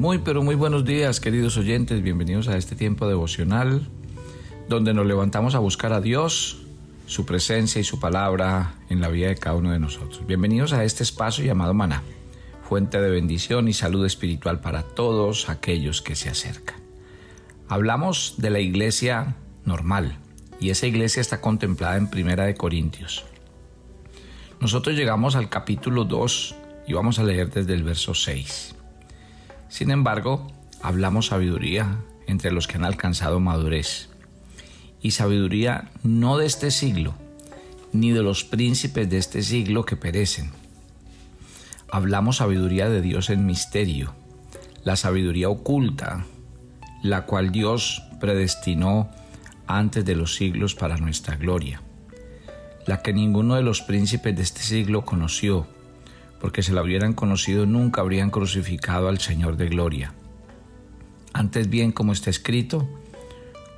Muy pero muy buenos días queridos oyentes, bienvenidos a este tiempo devocional donde nos levantamos a buscar a Dios, su presencia y su palabra en la vida de cada uno de nosotros. Bienvenidos a este espacio llamado Maná, fuente de bendición y salud espiritual para todos aquellos que se acercan. Hablamos de la iglesia normal y esa iglesia está contemplada en Primera de Corintios. Nosotros llegamos al capítulo 2 y vamos a leer desde el verso 6. Sin embargo, hablamos sabiduría entre los que han alcanzado madurez y sabiduría no de este siglo, ni de los príncipes de este siglo que perecen. Hablamos sabiduría de Dios en misterio, la sabiduría oculta, la cual Dios predestinó antes de los siglos para nuestra gloria, la que ninguno de los príncipes de este siglo conoció, porque si la hubieran conocido nunca habrían crucificado al Señor de gloria. Antes bien, como está escrito,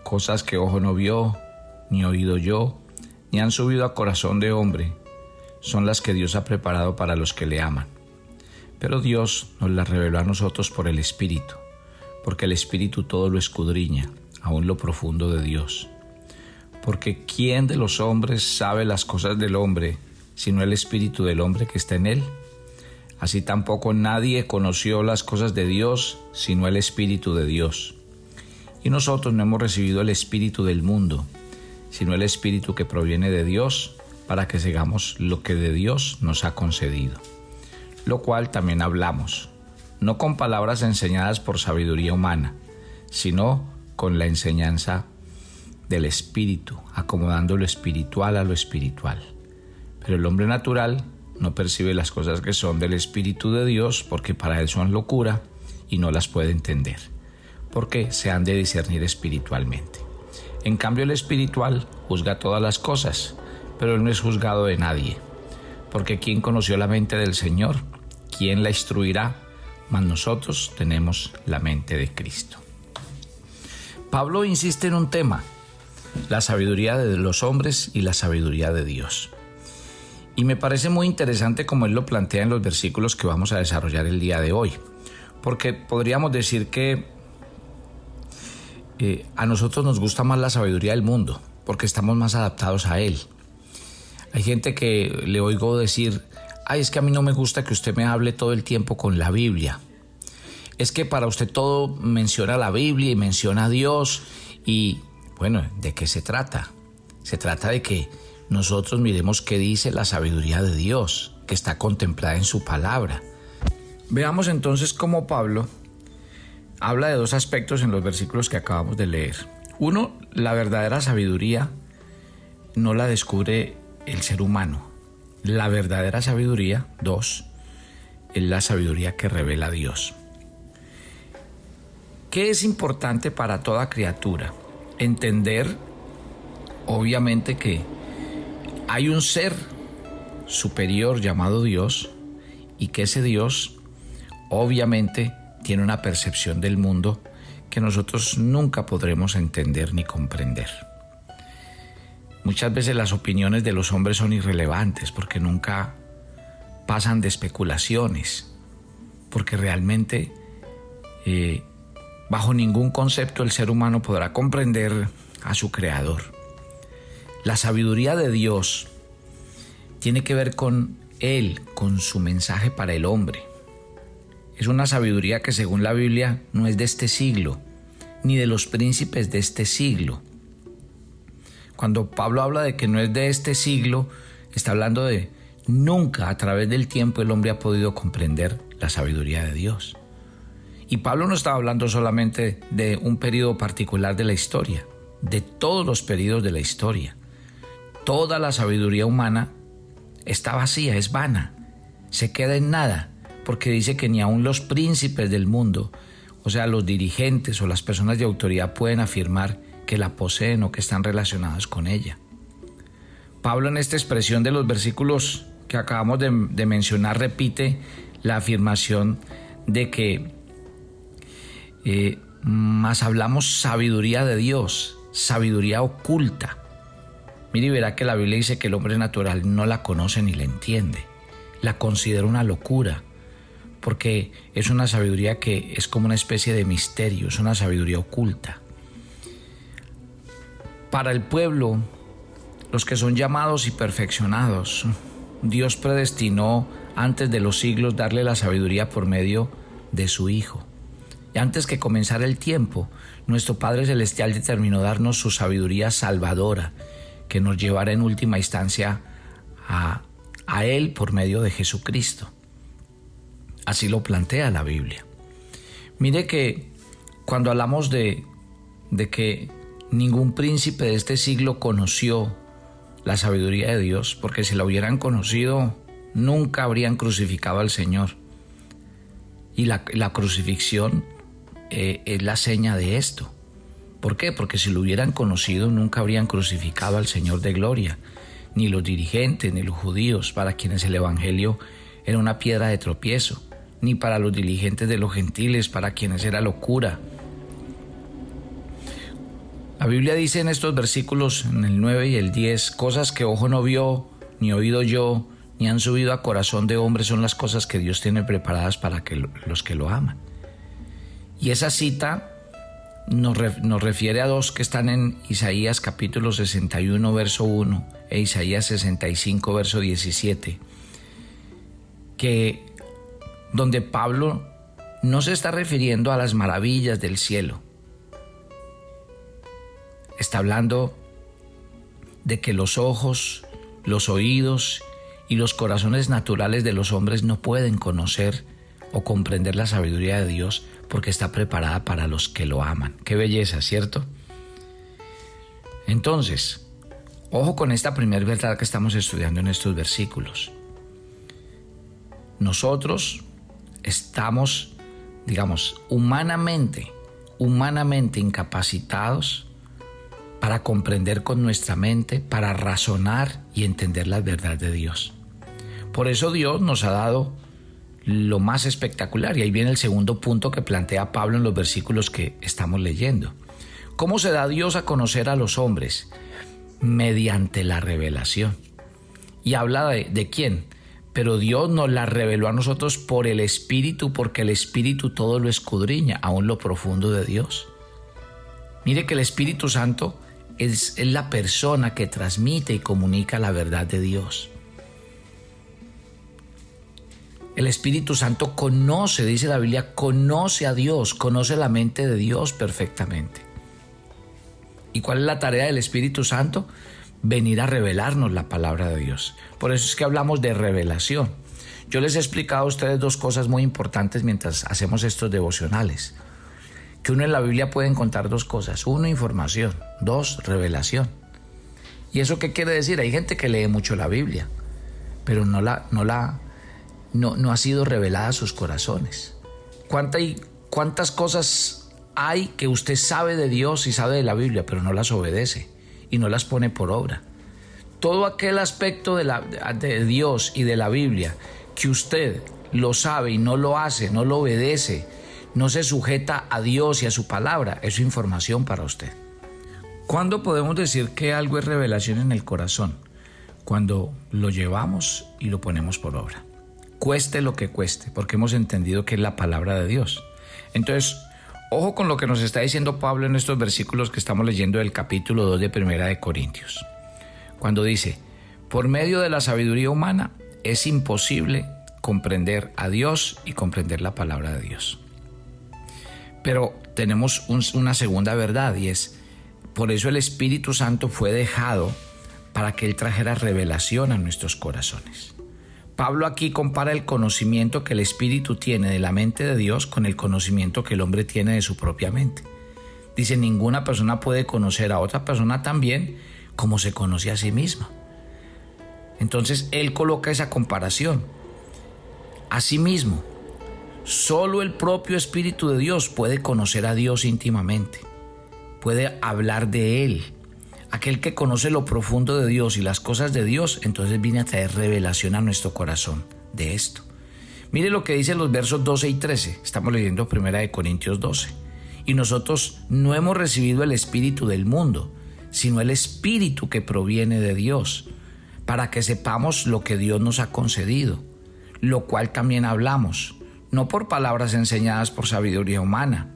cosas que ojo no vio, ni oído yo, ni han subido a corazón de hombre, son las que Dios ha preparado para los que le aman. Pero Dios nos las reveló a nosotros por el Espíritu, porque el Espíritu todo lo escudriña, aún lo profundo de Dios. Porque ¿quién de los hombres sabe las cosas del hombre, sino el Espíritu del hombre que está en él? Así tampoco nadie conoció las cosas de Dios, sino el Espíritu de Dios. Y nosotros no hemos recibido el Espíritu del mundo, sino el Espíritu que proviene de Dios, para que sigamos lo que de Dios nos ha concedido. Lo cual también hablamos, no con palabras enseñadas por sabiduría humana, sino con la enseñanza del Espíritu, acomodando lo espiritual a lo espiritual. Pero el hombre natural no percibe las cosas que son del Espíritu de Dios porque para él son locura y no las puede entender porque se han de discernir espiritualmente. En cambio el espiritual juzga todas las cosas, pero él no es juzgado de nadie, porque ¿quién conoció la mente del Señor? ¿Quién la instruirá? Mas nosotros tenemos la mente de Cristo. Pablo insiste en un tema, la sabiduría de los hombres y la sabiduría de Dios. Y me parece muy interesante como él lo plantea en los versículos que vamos a desarrollar el día de hoy, porque podríamos decir que eh, a nosotros nos gusta más la sabiduría del mundo, porque estamos más adaptados a él. Hay gente que le oigo decir, ay, es que a mí no me gusta que usted me hable todo el tiempo con la Biblia. Es que para usted todo menciona la Biblia y menciona a Dios. Y bueno, ¿de qué se trata? Se trata de que nosotros miremos qué dice la sabiduría de Dios, que está contemplada en su palabra. Veamos entonces cómo Pablo habla de dos aspectos en los versículos que acabamos de leer. Uno, la verdadera sabiduría no la descubre el ser humano. La verdadera sabiduría, dos, es la sabiduría que revela Dios. ¿Qué es importante para toda criatura? Entender, obviamente, que hay un ser superior llamado Dios y que ese Dios, obviamente, tiene una percepción del mundo que nosotros nunca podremos entender ni comprender. Muchas veces las opiniones de los hombres son irrelevantes porque nunca pasan de especulaciones, porque realmente eh, bajo ningún concepto el ser humano podrá comprender a su creador. La sabiduría de Dios tiene que ver con Él, con su mensaje para el hombre. Es una sabiduría que según la Biblia no es de este siglo, ni de los príncipes de este siglo. Cuando Pablo habla de que no es de este siglo, está hablando de nunca a través del tiempo el hombre ha podido comprender la sabiduría de Dios. Y Pablo no estaba hablando solamente de un periodo particular de la historia, de todos los periodos de la historia. Toda la sabiduría humana está vacía, es vana, se queda en nada porque dice que ni aun los príncipes del mundo, o sea, los dirigentes o las personas de autoridad pueden afirmar que la poseen o que están relacionadas con ella. Pablo en esta expresión de los versículos que acabamos de, mencionar repite la afirmación de que eh, más hablamos sabiduría de Dios, sabiduría oculta. Mire y verá que la Biblia dice que el hombre natural no la conoce ni la entiende, la considera una locura, porque es una sabiduría que es como una especie de misterio, es una sabiduría oculta. Para el pueblo, los que son llamados y perfeccionados, Dios predestinó antes de los siglos darle la sabiduría por medio de su Hijo. Y antes que comenzara el tiempo, nuestro Padre Celestial determinó darnos su sabiduría salvadora, que nos llevará en última instancia a, a Él por medio de Jesucristo. Así lo plantea la Biblia. Mire que cuando hablamos de, de que ningún príncipe de este siglo conoció la sabiduría de Dios, porque si la hubieran conocido, nunca habrían crucificado al Señor. Y la, crucifixión eh, es la seña de esto. ¿Por qué? Porque si lo hubieran conocido, nunca habrían crucificado al Señor de gloria, ni los dirigentes, ni los judíos, para quienes el Evangelio era una piedra de tropiezo, ni para los dirigentes de los gentiles, para quienes era locura. La Biblia dice en estos versículos, en el 9 y el 10, cosas que ojo no vio, ni oído yo, ni han subido a corazón de hombre son las cosas que Dios tiene preparadas para que los que lo aman. Y esa cita nos, refiere a dos que están en Isaías capítulo 61, verso 1 e Isaías 65, verso 17, que donde Pablo no se está refiriendo a las maravillas del cielo, está hablando de que los ojos, los oídos y los corazones naturales de los hombres no pueden conocer o comprender la sabiduría de Dios porque está preparada para los que lo aman. Qué belleza, ¿cierto? Entonces, ojo con esta primera verdad que estamos estudiando en estos versículos. Nosotros estamos, digamos, humanamente, humanamente incapacitados para comprender con nuestra mente, para razonar y entender la verdad de Dios. Por eso Dios nos ha dado lo más espectacular. Y ahí viene el segundo punto que plantea Pablo en los versículos que estamos leyendo. ¿Cómo se da Dios a conocer a los hombres? Mediante la revelación. Y habla de, quién? Pero Dios nos la reveló a nosotros por el Espíritu, porque el Espíritu todo lo escudriña, aún lo profundo de Dios. Mire que el Espíritu Santo es la persona que transmite y comunica la verdad de Dios. El Espíritu Santo conoce, dice la Biblia, conoce a Dios, conoce la mente de Dios perfectamente. ¿Y cuál es la tarea del Espíritu Santo? Venir a revelarnos la palabra de Dios. Por eso es que hablamos de revelación. Yo les he explicado a ustedes dos cosas muy importantes mientras hacemos estos devocionales. Que uno en la Biblia puede encontrar dos cosas. Uno, información. Dos, revelación. ¿Y eso qué quiere decir? Hay gente que lee mucho la Biblia, pero no la, no la, no, no ha sido revelada a sus corazones. ¿Cuántas cosas hay que usted sabe de Dios y sabe de la Biblia, pero no las obedece y no las pone por obra? Todo aquel aspecto de, de Dios y de la Biblia que usted lo sabe y no lo hace, no lo obedece, no se sujeta a Dios y a su palabra, es información para usted. ¿Cuándo podemos decir que algo es revelación en el corazón? Cuando lo llevamos y lo ponemos por obra cueste lo que cueste, porque hemos entendido que es la palabra de Dios. Entonces, ojo con lo que nos está diciendo Pablo en estos versículos que estamos leyendo del capítulo 2 de Primera de Corintios. Cuando dice, por medio de la sabiduría humana es imposible comprender a Dios y comprender la palabra de Dios. Pero tenemos una segunda verdad y es, por eso el Espíritu Santo fue dejado para que Él trajera revelación a nuestros corazones. Pablo aquí compara el conocimiento que el Espíritu tiene de la mente de Dios con el conocimiento que el hombre tiene de su propia mente. Dice, ninguna persona puede conocer a otra persona tan bien como se conoce a sí misma. Entonces él coloca esa comparación. Asimismo, solo el propio Espíritu de Dios puede conocer a Dios íntimamente, puede hablar de Él, aquel que conoce lo profundo de Dios y las cosas de Dios, entonces viene a traer revelación a nuestro corazón de esto. Mire lo que dice los versos 12 y 13. Estamos leyendo Primera de Corintios 12. Y nosotros no hemos recibido el espíritu del mundo, sino el espíritu que proviene de Dios, para que sepamos lo que Dios nos ha concedido, lo cual también hablamos, no por palabras enseñadas por sabiduría humana,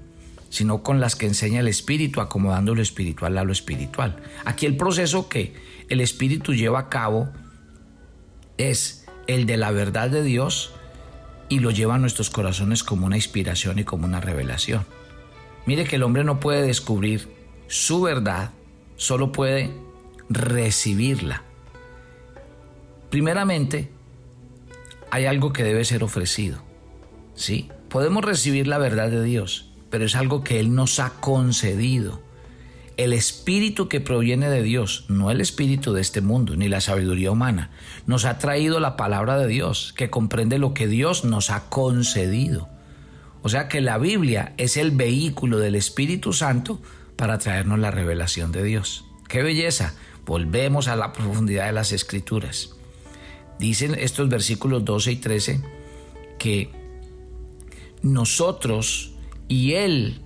sino con las que enseña el Espíritu, acomodando lo espiritual a lo espiritual. Aquí el proceso que el Espíritu lleva a cabo es el de la verdad de Dios y lo lleva a nuestros corazones como una inspiración y como una revelación. Mire que el hombre no puede descubrir su verdad, solo puede recibirla. Primeramente, hay algo que debe ser ofrecido. ¿Sí? Podemos recibir la verdad de Dios, pero es algo que Él nos ha concedido. El espíritu que proviene de Dios, no el espíritu de este mundo, ni la sabiduría humana, nos ha traído la palabra de Dios, que comprende lo que Dios nos ha concedido. O sea que la Biblia es el vehículo del Espíritu Santo para traernos la revelación de Dios. ¡Qué belleza! Volvemos a la profundidad de las escrituras. Dicen estos versículos 12 y 13 que nosotros y Él,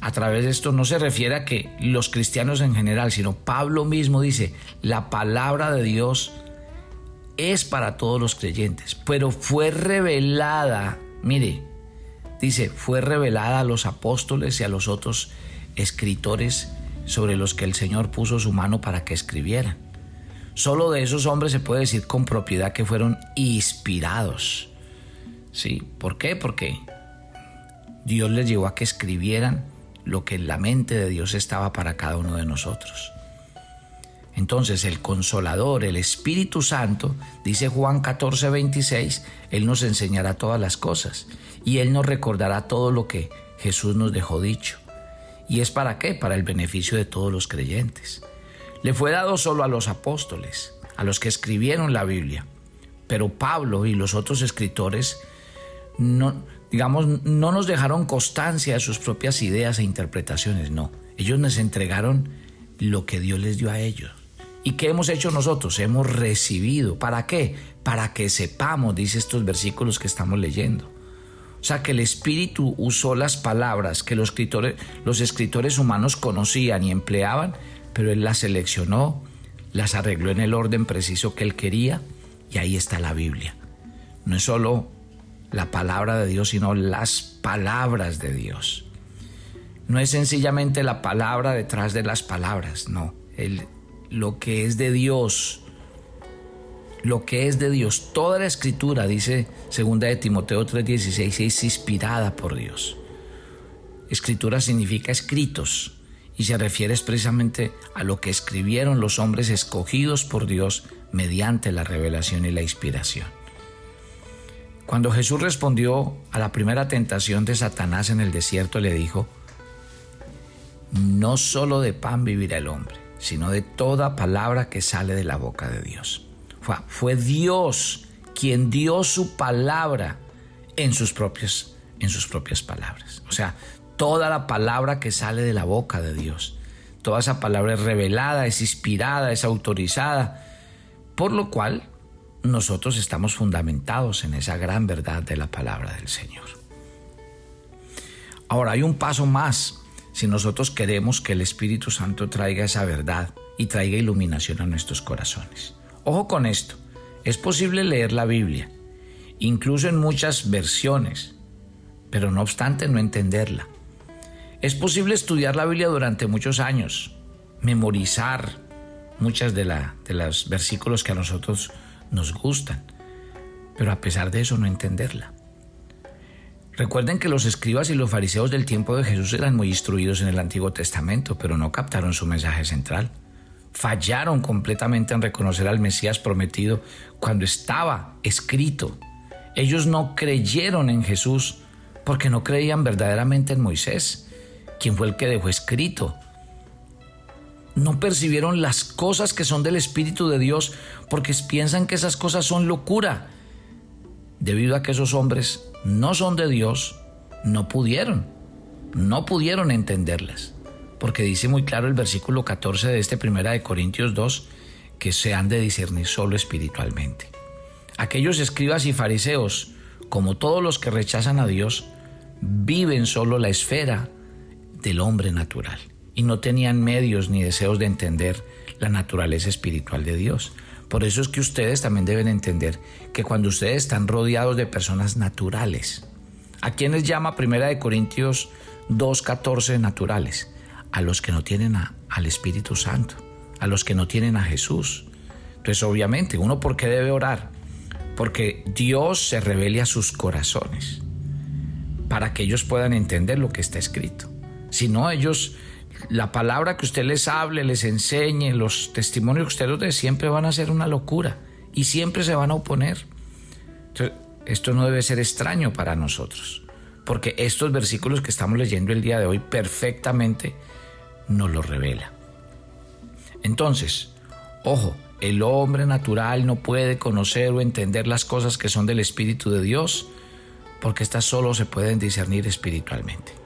a través de esto no se refiere a que los cristianos en general, sino Pablo mismo dice, la palabra de Dios es para todos los creyentes, pero fue revelada, mire, dice, fue revelada a los apóstoles y a los otros escritores sobre los que el Señor puso su mano para que escribieran. Solo de esos hombres se puede decir con propiedad que fueron inspirados. ¿Sí? ¿Por qué? Porque Dios les llevó a que escribieran lo que en la mente de Dios estaba para cada uno de nosotros. Entonces el consolador, el Espíritu Santo, dice Juan 14, 26, Él nos enseñará todas las cosas y Él nos recordará todo lo que Jesús nos dejó dicho. ¿Y es para qué? Para el beneficio de todos los creyentes. Le fue dado solo a los apóstoles, a los que escribieron la Biblia. Pero Pablo y los otros escritores no, digamos, no nos dejaron constancia de sus propias ideas e interpretaciones, no. Ellos nos entregaron lo que Dios les dio a ellos. ¿Y qué hemos hecho nosotros? Hemos recibido. ¿Para qué? Para que sepamos, dice estos versículos que estamos leyendo. O sea, que el Espíritu usó las palabras que los escritores, los escritores humanos conocían y empleaban, pero Él las seleccionó, las arregló en el orden preciso que Él quería, y ahí está la Biblia. No es solo la palabra de Dios, sino las palabras de Dios. No es sencillamente la palabra detrás de las palabras, no. El, lo que es de Dios, lo que es de Dios. Toda la escritura, dice segunda de Timoteo 3:16, es inspirada por Dios. Escritura significa escritos y se refiere expresamente a lo que escribieron los hombres escogidos por Dios mediante la revelación y la inspiración. Cuando Jesús respondió a la primera tentación de Satanás en el desierto, le dijo, no solo de pan vivirá el hombre, sino de toda palabra que sale de la boca de Dios. Fue, Dios quien dio su palabra en sus, propias, en sus propias palabras. O sea, toda la palabra que sale de la boca de Dios. Toda esa palabra es revelada, es inspirada, es autorizada. Por lo cual nosotros estamos fundamentados en esa gran verdad de la palabra del Señor. Ahora hay un paso más si nosotros queremos que el Espíritu Santo traiga esa verdad y traiga iluminación a nuestros corazones. Ojo con esto, es posible leer la Biblia, incluso en muchas versiones, pero no obstante no entenderla. Es posible estudiar la Biblia durante muchos años, memorizar muchas de, la, de los versículos que a nosotros nos gustan, pero a pesar de eso no entenderla. Recuerden que los escribas y los fariseos del tiempo de Jesús eran muy instruidos en el Antiguo Testamento, pero no captaron su mensaje central. Fallaron completamente en reconocer al Mesías prometido cuando estaba escrito. Ellos no creyeron en Jesús porque no creían verdaderamente en Moisés, quien fue el que dejó escrito no percibieron las cosas que son del Espíritu de Dios porque piensan que esas cosas son locura. Debido a que esos hombres no son de Dios, no pudieron, no pudieron entenderlas. Porque dice muy claro el versículo 14 de este primera de Corintios 2 que se han de discernir solo espiritualmente. Aquellos escribas y fariseos, como todos los que rechazan a Dios, viven solo la esfera del hombre natural y no tenían medios ni deseos de entender la naturaleza espiritual de Dios. Por eso es que ustedes también deben entender que cuando ustedes están rodeados de personas naturales, ¿A quiénes llama Primera de Corintios 2.14 naturales? A los que no tienen al Espíritu Santo, a los que no tienen a Jesús. Entonces, obviamente, uno por qué debe orar? Porque Dios se revele a sus corazones para que ellos puedan entender lo que está escrito. Si no, ellos, la palabra que usted les hable, les enseñe, los testimonios que usted les dé, siempre van a ser una locura y siempre se van a oponer. Entonces, esto no debe ser extraño para nosotros, porque estos versículos que estamos leyendo el día de hoy perfectamente nos lo revela. Entonces, ojo, el hombre natural no puede conocer o entender las cosas que son del Espíritu de Dios, porque estas solo se pueden discernir espiritualmente.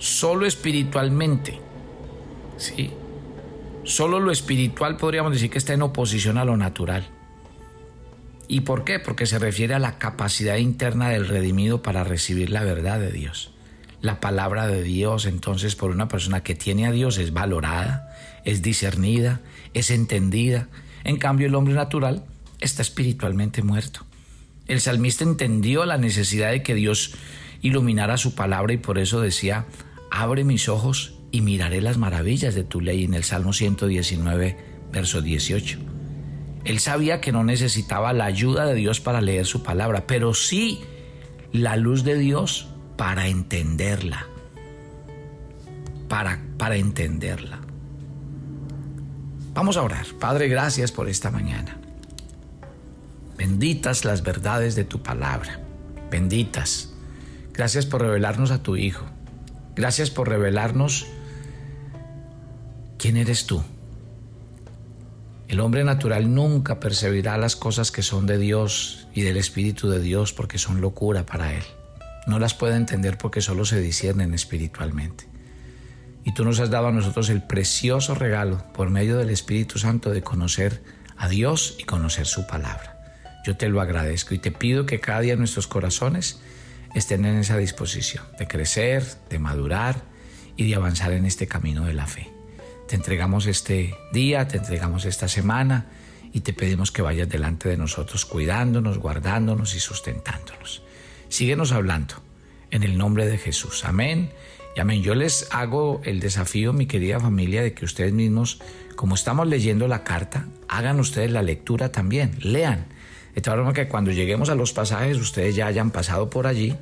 Solo espiritualmente. Sí. Solo lo espiritual podríamos decir que está en oposición a lo natural. ¿Y por qué? Porque se refiere a la capacidad interna del redimido para recibir la verdad de Dios. La palabra de Dios entonces por una persona que tiene a Dios es valorada, es discernida, es entendida. En cambio el hombre natural está espiritualmente muerto. El salmista entendió la necesidad de que Dios iluminara su palabra y por eso decía, abre mis ojos y miraré las maravillas de tu ley en el Salmo 119, verso 18. Él sabía que no necesitaba la ayuda de Dios para leer su palabra, pero sí la luz de Dios para entenderla. Para, para entenderla. Vamos a orar. Padre, gracias por esta mañana. Benditas las verdades de tu palabra. Benditas. Gracias por revelarnos a tu Hijo. Gracias por revelarnos quién eres tú. El hombre natural nunca percibirá las cosas que son de Dios y del Espíritu de Dios porque son locura para él. No las puede entender porque solo se disciernen espiritualmente. Y tú nos has dado a nosotros el precioso regalo por medio del Espíritu Santo de conocer a Dios y conocer su palabra. Yo te lo agradezco y te pido que cada día nuestros corazones estén en esa disposición de crecer, de madurar y de avanzar en este camino de la fe. Te entregamos este día, te entregamos esta semana y te pedimos que vayas delante de nosotros cuidándonos, guardándonos y sustentándonos. Síguenos hablando en el nombre de Jesús. Amén. Y amén. Yo les hago el desafío, mi querida familia, de que ustedes mismos, como estamos leyendo la carta, hagan ustedes la lectura también, lean. De tal forma que cuando lleguemos a los pasajes ustedes ya hayan pasado por allí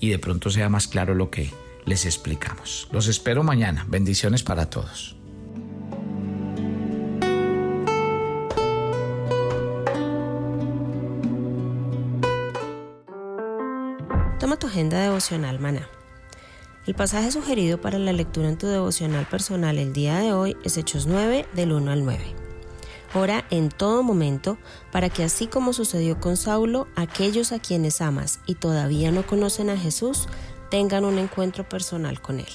y de pronto sea más claro lo que les explicamos. Los espero mañana. Bendiciones para todos. Toma tu agenda devocional, maná. El pasaje sugerido para la lectura en tu devocional personal el día de hoy es Hechos 9 del 1 al 9. Ora en todo momento para que así como sucedió con Saulo, aquellos a quienes amas y todavía no conocen a Jesús tengan un encuentro personal con Él.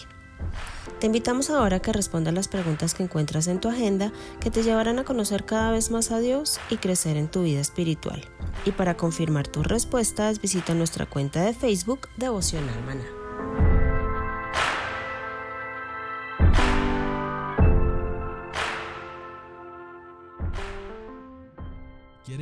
Te invitamos ahora a que respondas las preguntas que encuentras en tu agenda que te llevarán a conocer cada vez más a Dios y crecer en tu vida espiritual. Y para confirmar tus respuestas, visita nuestra cuenta de Facebook Devocional Maná.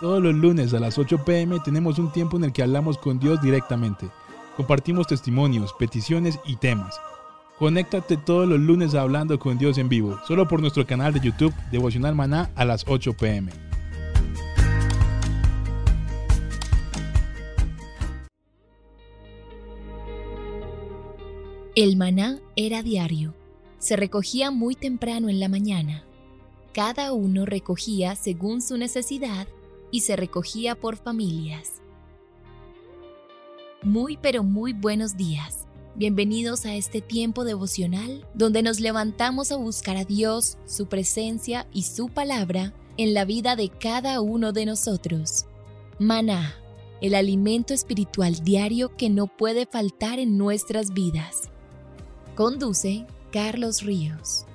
Todos los lunes a las 8 pm tenemos un tiempo en el que hablamos con Dios directamente. Compartimos testimonios, peticiones y temas. Conéctate todos los lunes Hablando con Dios en vivo, solo por nuestro canal de YouTube Devocional Maná a las 8 pm. El maná era diario. Se recogía muy temprano en la mañana. Cada uno recogía según su necesidad y se recogía por familias. Muy pero muy buenos días. Bienvenidos a este tiempo devocional donde nos levantamos a buscar a Dios, su presencia y su palabra en la vida de cada uno de nosotros. Maná, el alimento espiritual diario que no puede faltar en nuestras vidas. Conduce Carlos Ríos.